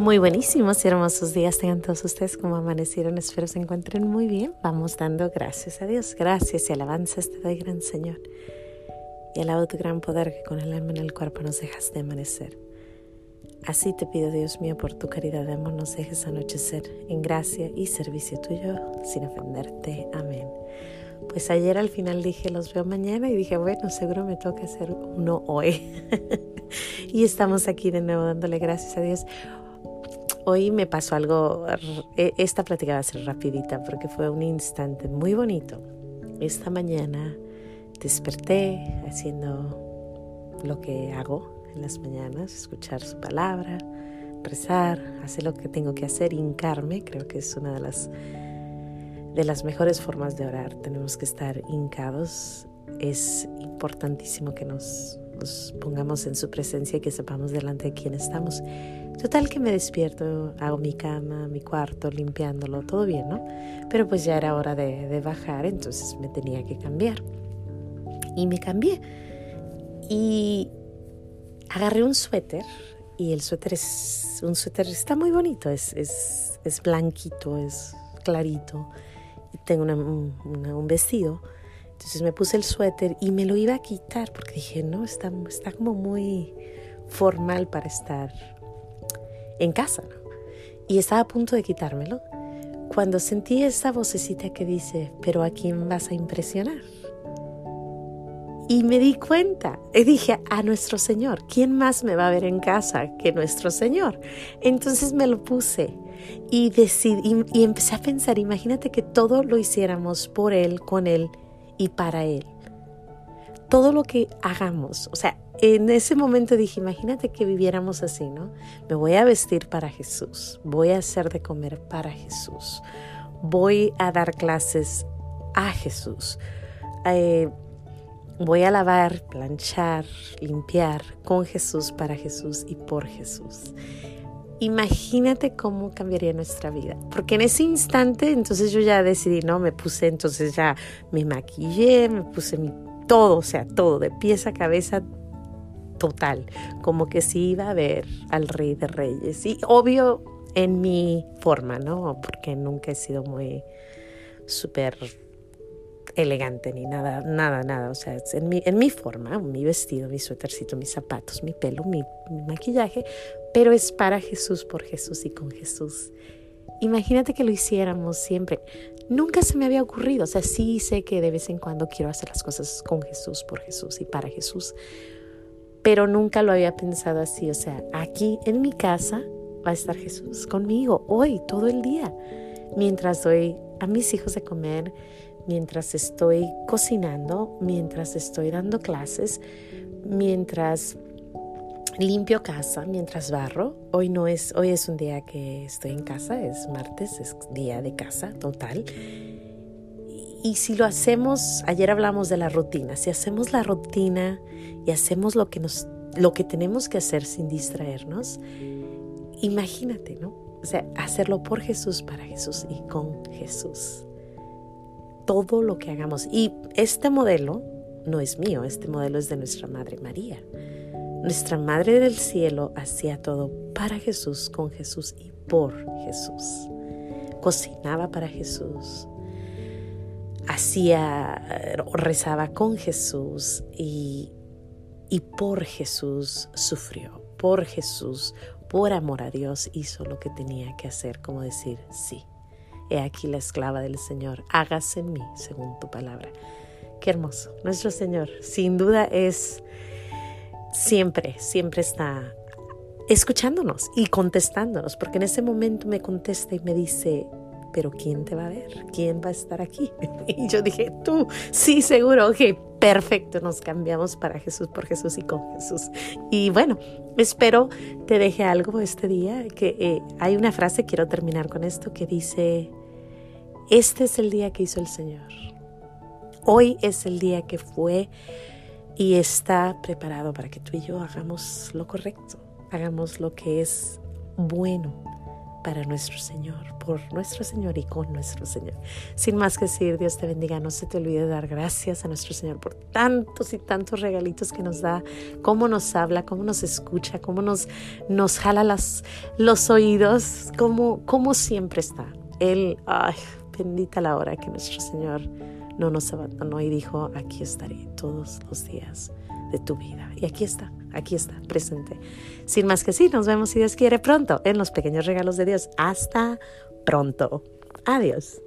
Muy buenísimos y hermosos días tengan todos ustedes como amanecieron. Espero se encuentren muy bien. Vamos dando gracias a Dios. Gracias y alabanzas te doy, gran Señor. Y alabo tu gran poder que con el alma en el cuerpo nos dejas de amanecer. Así te pido, Dios mío, por tu caridad de amor, nos dejes anochecer en gracia y servicio tuyo sin ofenderte. Amén. Pues ayer al final dije, los veo mañana y dije, bueno, seguro me toca hacer uno hoy. y estamos aquí de nuevo dándole gracias a Dios. Hoy me pasó algo, e, esta plática va a ser rapidita porque fue un instante muy bonito. Esta mañana desperté haciendo lo que hago en las mañanas, escuchar su palabra, rezar, hacer lo que tengo que hacer, hincarme, creo que es una de las de las mejores formas de orar. Tenemos que estar hincados. Es importantísimo que nos, nos pongamos en su presencia y que sepamos delante de quién estamos. Total que me despierto, hago mi cama, mi cuarto, limpiándolo, todo bien, ¿no? Pero pues ya era hora de, de bajar, entonces me tenía que cambiar. Y me cambié. Y agarré un suéter y el suéter es un suéter, está muy bonito, es, es, es blanquito, es clarito y tengo un vestido. Entonces me puse el suéter y me lo iba a quitar porque dije, no, está, está como muy formal para estar en casa. Y estaba a punto de quitármelo cuando sentí esa vocecita que dice, pero ¿a quién vas a impresionar? Y me di cuenta y dije, a nuestro Señor, ¿quién más me va a ver en casa que nuestro Señor? Entonces me lo puse y, decidí, y, empecé a pensar, imagínate que todo lo hiciéramos por Él, con Él y para Él. Todo lo que hagamos, o sea, en ese momento dije, imagínate que viviéramos así, ¿no? Me voy a vestir para Jesús, voy a hacer de comer para Jesús, voy a dar clases a Jesús, eh, voy a lavar, planchar, limpiar con Jesús, para Jesús y por Jesús. Imagínate cómo cambiaría nuestra vida. Porque en ese instante, entonces yo ya decidí, no, me puse, entonces ya me maquillé, me puse mi todo, o sea, todo, de pies a cabeza, total. Como que sí iba a ver al Rey de Reyes. Y obvio, en mi forma, ¿no? Porque nunca he sido muy súper elegante ni nada, nada, nada. O sea, en mi, en mi forma, mi vestido, mi suétercito, mis zapatos, mi pelo, mi, maquillaje, pero es para Jesús, por Jesús y con Jesús. Imagínate que lo hiciéramos siempre. Nunca se me había ocurrido, o sea, sí sé que de vez en cuando quiero hacer las cosas con Jesús, por Jesús y para Jesús, pero nunca lo había pensado así, o sea, aquí en mi casa va a estar Jesús conmigo hoy, todo el día, mientras doy a mis hijos de comer, mientras estoy cocinando, mientras estoy dando clases, mientras limpio casa, mientras barro. Hoy no es, hoy es un día que estoy en casa, es martes, es día de casa total. Y si lo hacemos, ayer hablamos de la rutina, si hacemos la rutina y hacemos lo que nos lo que tenemos que hacer sin distraernos, imagínate, ¿no? O sea, hacerlo por Jesús, para Jesús y con Jesús todo lo que hagamos. Y este modelo no es mío, este modelo es de nuestra Madre María. Nuestra Madre del Cielo hacía todo para Jesús, con Jesús y por Jesús. Cocinaba para Jesús, hacía, rezaba con Jesús y, y por Jesús sufrió, por Jesús, por amor a Dios hizo lo que tenía que hacer, como decir sí. He aquí la esclava del Señor, hágase en mí según tu palabra. Qué hermoso. Nuestro Señor, sin duda, es siempre, siempre está escuchándonos y contestándonos, porque en ese momento me contesta y me dice, pero ¿quién te va a ver? ¿Quién va a estar aquí? Y yo dije, tú, sí, seguro, ok, perfecto, nos cambiamos para Jesús, por Jesús y con Jesús. Y bueno, espero te deje algo este día, que eh, hay una frase, quiero terminar con esto, que dice, este es el día que hizo el Señor. Hoy es el día que fue y está preparado para que tú y yo hagamos lo correcto, hagamos lo que es bueno para nuestro Señor, por nuestro Señor y con nuestro Señor. Sin más que decir, Dios te bendiga. No se te olvide dar gracias a nuestro Señor por tantos y tantos regalitos que nos da, cómo nos habla, cómo nos escucha, cómo nos, nos jala las, los oídos, cómo, cómo siempre está. Él, ay, bendita la hora que nuestro Señor no nos abandonó y dijo, aquí estaré todos los días de tu vida. Y aquí está, aquí está, presente. Sin más que sí, nos vemos si Dios quiere pronto en los pequeños regalos de Dios. Hasta pronto. Adiós.